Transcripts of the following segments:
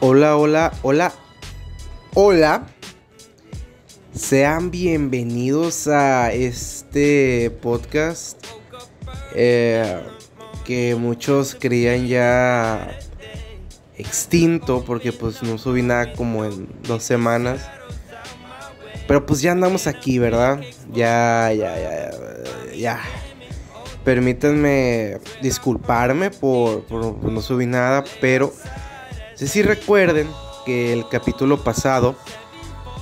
Hola, hola, hola, hola. Sean bienvenidos a este podcast eh, que muchos creían ya extinto porque pues no subí nada como en dos semanas. Pero pues ya andamos aquí, ¿verdad? Ya, ya, ya, ya. Permítanme disculparme por, no subir nada, pero si recuerden que el capítulo pasado,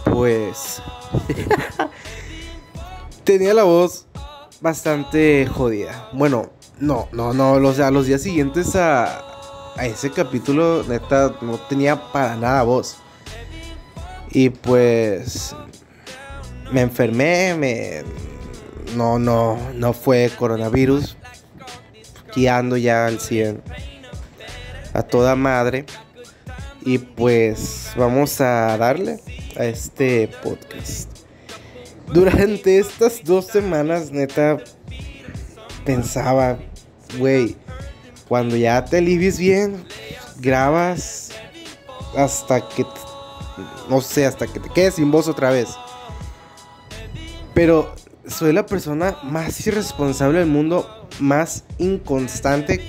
pues tenía la voz bastante jodida. Bueno, no, no, no, o sea, los días siguientes a, a ese capítulo, neta, no tenía para nada voz. Y pues me enfermé, me no no no fue coronavirus. Guiando ya al 100 a toda madre. Y pues vamos a darle a este podcast. Durante estas dos semanas, neta, pensaba, güey, cuando ya te alivies bien, grabas hasta que, no sé, hasta que te quedes sin voz otra vez. Pero soy la persona más irresponsable del mundo, más inconstante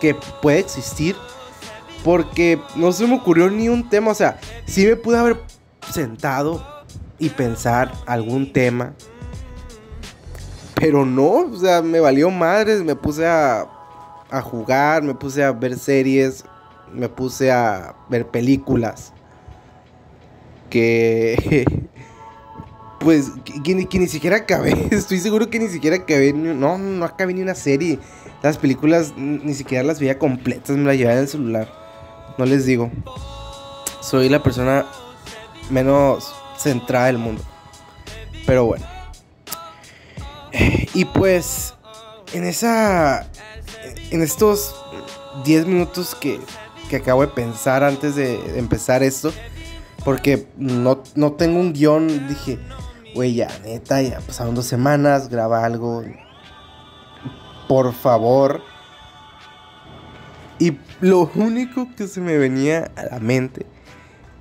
que puede existir. Porque no se me ocurrió ni un tema. O sea, sí me pude haber sentado y pensar algún tema. Pero no, o sea, me valió madres. Me puse a, a jugar, me puse a ver series, me puse a ver películas. Que. Pues que, ni siquiera acabé. Estoy seguro que ni siquiera acabé. No, no acabé ni una serie. Las películas ni siquiera las veía completas. Me las llevaba en el celular. No les digo. Soy la persona menos centrada del mundo. Pero bueno. Y pues. En esa. En estos 10 minutos que, que acabo de pensar antes de empezar esto. Porque no, no tengo un guion. Dije güey, ya, neta, ya pasaron dos semanas, graba algo. Por favor. Y lo único que se me venía a la mente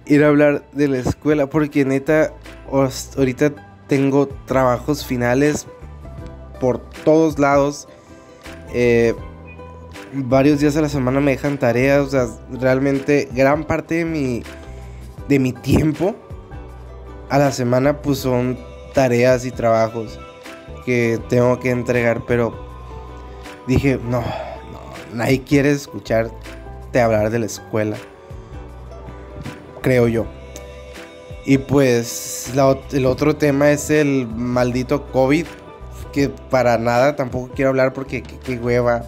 era hablar de la escuela, porque neta, ahorita tengo trabajos finales por todos lados. Eh, varios días a la semana me dejan tareas, o sea, realmente gran parte de mi, de mi tiempo a la semana pues son tareas y trabajos que tengo que entregar, pero dije, no, no nadie quiere escucharte hablar de la escuela, creo yo. Y pues el otro tema es el maldito COVID, que para nada tampoco quiero hablar porque qué, hueva.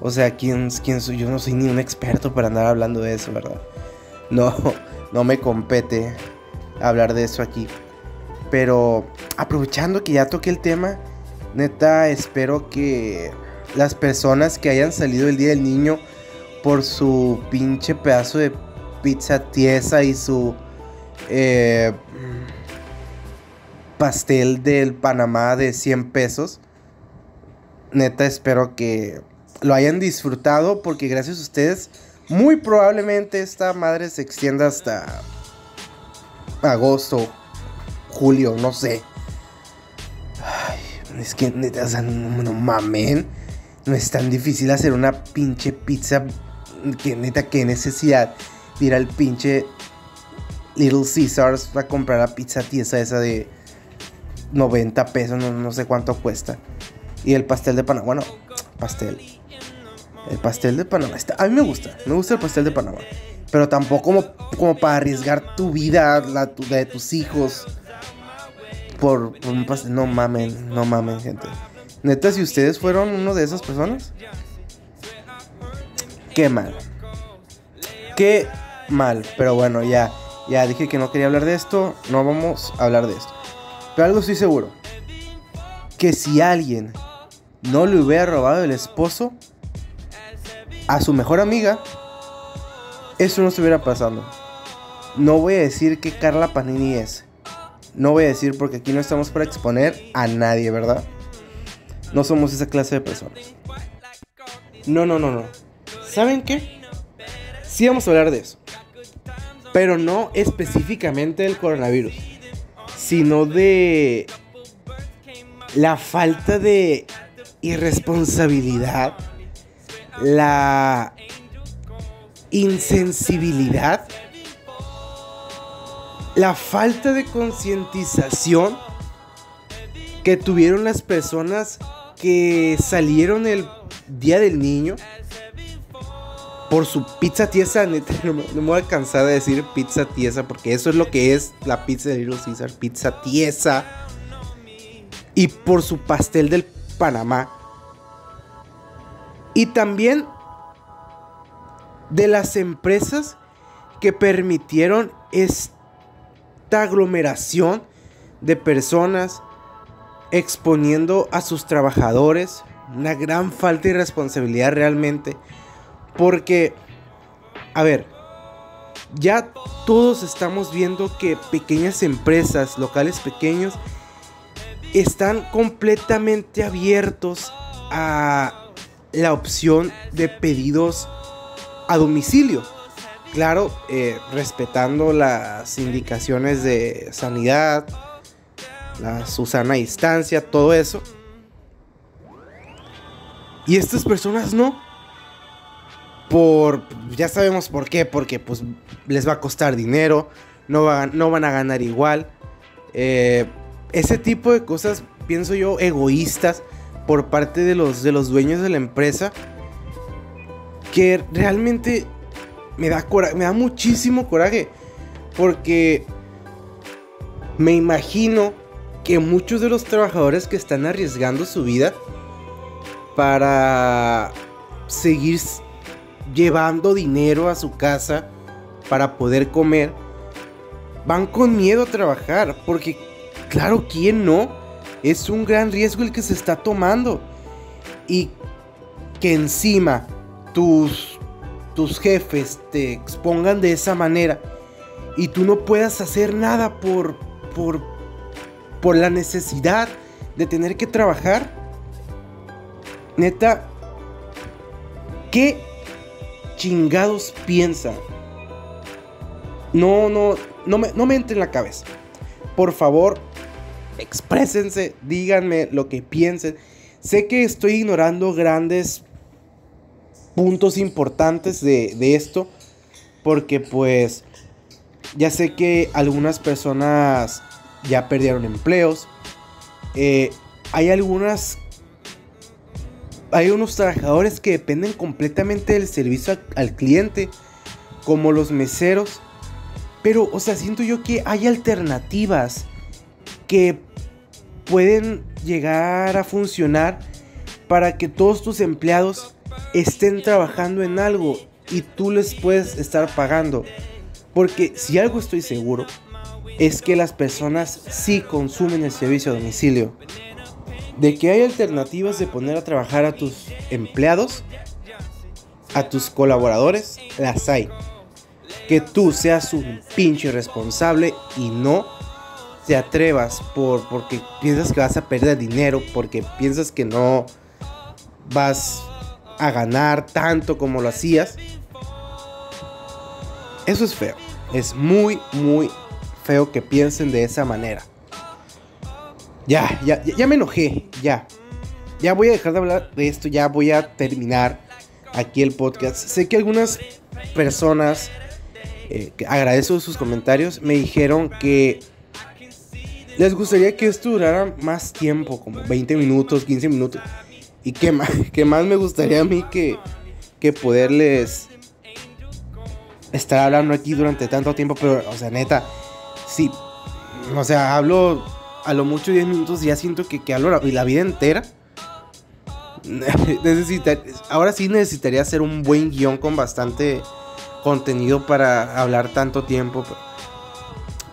O sea, ¿quién, ¿quién soy? Yo no soy ni un experto para andar hablando de eso, ¿verdad? No, no me compete hablar de eso aquí. Pero aprovechando que ya toqué el tema, neta, espero que las personas que hayan salido el Día del Niño por su pinche pedazo de pizza tiesa y su eh, pastel del Panamá de 100 pesos, neta, espero que lo hayan disfrutado porque gracias a ustedes, muy probablemente esta madre se extienda hasta agosto, julio, no sé. Ay, es que neta, o sea, no, mamen. No es tan difícil hacer una pinche pizza. Que neta, qué necesidad ir al pinche Little Caesars a comprar la pizza tiesa esa de 90 pesos, no, sé cuánto cuesta. Y el pastel de Panamá, bueno, pastel. El pastel de Panamá, está, a mí me gusta, me gusta el pastel de Panamá. Pero tampoco como, para arriesgar tu vida, la de tus hijos, por, un pastel. No mamen, no mamen, gente. Neta, si ustedes fueron uno de esas personas, qué mal. Qué mal. Pero bueno, ya, ya dije que no quería hablar de esto. No vamos a hablar de esto. Pero algo estoy seguro. Que si alguien no le hubiera robado el esposo a su mejor amiga, eso no estuviera pasando. No voy a decir que Carla Panini es. No voy a decir porque aquí no estamos para exponer a nadie, ¿verdad? No somos esa clase de personas. No, no, no, no. ¿Saben qué? Sí vamos a hablar de eso. Pero no específicamente del coronavirus. Sino de la falta de irresponsabilidad. La insensibilidad la falta de concientización que tuvieron las personas que salieron el día del niño por su pizza tiesa, no, me voy a cansar de decir pizza tiesa porque eso es lo que es la pizza de Little Caesar, pizza tiesa. Y por su pastel del Panamá. Y también de las empresas que permitieron este aglomeración de personas exponiendo a sus trabajadores. Una gran falta de responsabilidad realmente. Porque, a ver, ya todos estamos viendo que pequeñas empresas, locales pequeños, están completamente abiertos a la opción de pedidos a domicilio. Claro, eh, respetando las indicaciones de sanidad, la Susana distancia, todo eso. Y estas personas no. Por. Ya sabemos por qué. Porque pues les va a costar dinero. No, no van a ganar igual. Eh, ese tipo de cosas, pienso yo, egoístas por parte de los, de los dueños de la empresa. Que realmente me da, me da muchísimo coraje. Porque me imagino que muchos de los trabajadores que están arriesgando su vida para seguir llevando dinero a su casa para poder comer, van con miedo a trabajar. Porque, claro, ¿quién no? Es un gran riesgo el que se está tomando. Y que encima tus tus jefes te expongan de esa manera y tú no puedas hacer nada por, por, por la necesidad de tener que trabajar. Neta, ¿qué chingados piensan? No, no, no me, no me entre en la cabeza. Por favor, exprésense, díganme lo que piensen. Sé que estoy ignorando grandes puntos importantes de, esto. Porque pues ya sé que algunas personas ya perdieron empleos. Eh, hay algunas... Hay unos trabajadores que dependen completamente del servicio al cliente. Como los meseros. Pero, o sea, siento yo que hay alternativas que pueden llegar a funcionar para que todos tus empleados estén trabajando en algo y tú les puedes estar pagando. Porque si algo estoy seguro es que las personas sí consumen el servicio a domicilio. De que hay alternativas de poner a trabajar a tus empleados, a tus colaboradores, las hay. Que tú seas un pinche responsable y no te atrevas por porque piensas que vas a perder dinero, porque piensas que no vas a ganar tanto como lo hacías. Eso es feo. Es muy, muy feo que piensen de esa manera. Ya, ya, ya me enojé. Ya. Ya voy a dejar de hablar de esto. Ya voy a terminar aquí el podcast. Sé que algunas personas, eh, que agradezco sus comentarios, me dijeron que les gustaría que esto durara más tiempo, como 20 minutos, 15 minutos. Y qué más, más me gustaría a mí que, que poderles estar hablando aquí durante tanto tiempo, pero, o sea, neta, sí, o sea, hablo a lo mucho 10 minutos y ya siento que, que hablo la, la vida entera. Necesita, ahora sí necesitaría hacer un buen guion con bastante contenido para hablar tanto tiempo.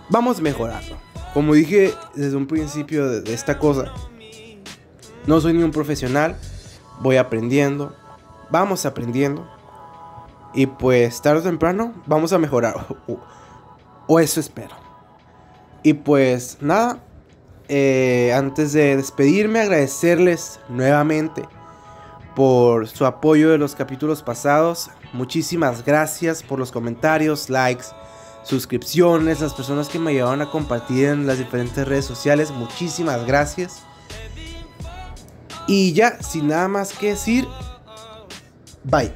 vamos mejorando. Como dije desde un principio de esta cosa, no soy ni un profesional, voy aprendiendo, vamos aprendiendo. Y pues tarde o temprano vamos a mejorar. O, eso espero. Y pues nada. Eh, antes de despedirme, agradecerles nuevamente por su apoyo de los capítulos pasados. Muchísimas gracias por los comentarios, likes, suscripciones, las personas que me ayudaron a compartir en las diferentes redes sociales. Muchísimas gracias. Y ya, sin nada más que decir, bye.